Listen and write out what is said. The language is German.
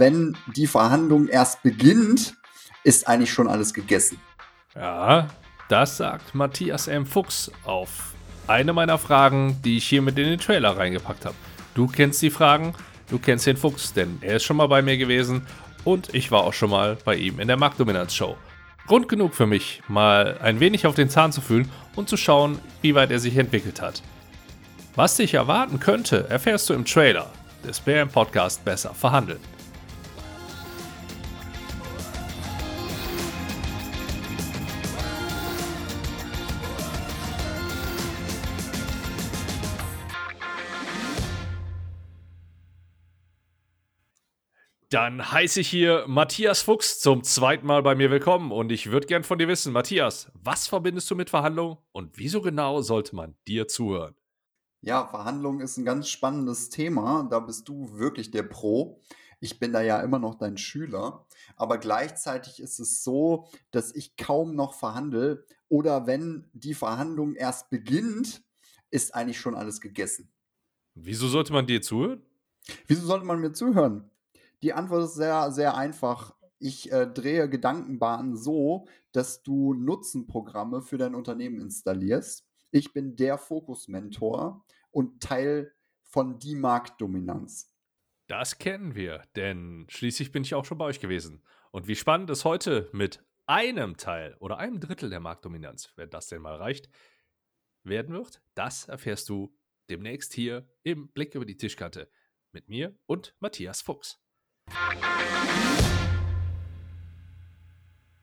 wenn die Verhandlung erst beginnt, ist eigentlich schon alles gegessen. Ja, das sagt Matthias M. Fuchs auf eine meiner Fragen, die ich hier mit in den Trailer reingepackt habe. Du kennst die Fragen, du kennst den Fuchs, denn er ist schon mal bei mir gewesen und ich war auch schon mal bei ihm in der Marktdominanz-Show. Grund genug für mich, mal ein wenig auf den Zahn zu fühlen und zu schauen, wie weit er sich entwickelt hat. Was dich erwarten könnte, erfährst du im Trailer des BM Podcast Besser verhandeln. Dann heiße ich hier Matthias Fuchs zum zweiten Mal bei mir willkommen und ich würde gern von dir wissen, Matthias, was verbindest du mit Verhandlungen und wieso genau sollte man dir zuhören? Ja, Verhandlungen ist ein ganz spannendes Thema. Da bist du wirklich der Pro. Ich bin da ja immer noch dein Schüler. Aber gleichzeitig ist es so, dass ich kaum noch verhandle oder wenn die Verhandlung erst beginnt, ist eigentlich schon alles gegessen. Wieso sollte man dir zuhören? Wieso sollte man mir zuhören? Die Antwort ist sehr, sehr einfach. Ich äh, drehe Gedankenbahnen so, dass du Nutzenprogramme für dein Unternehmen installierst. Ich bin der Fokus-Mentor und Teil von die Marktdominanz. Das kennen wir, denn schließlich bin ich auch schon bei euch gewesen. Und wie spannend es heute mit einem Teil oder einem Drittel der Marktdominanz, wenn das denn mal reicht, werden wird, das erfährst du demnächst hier im Blick über die Tischkante mit mir und Matthias Fuchs. Bye.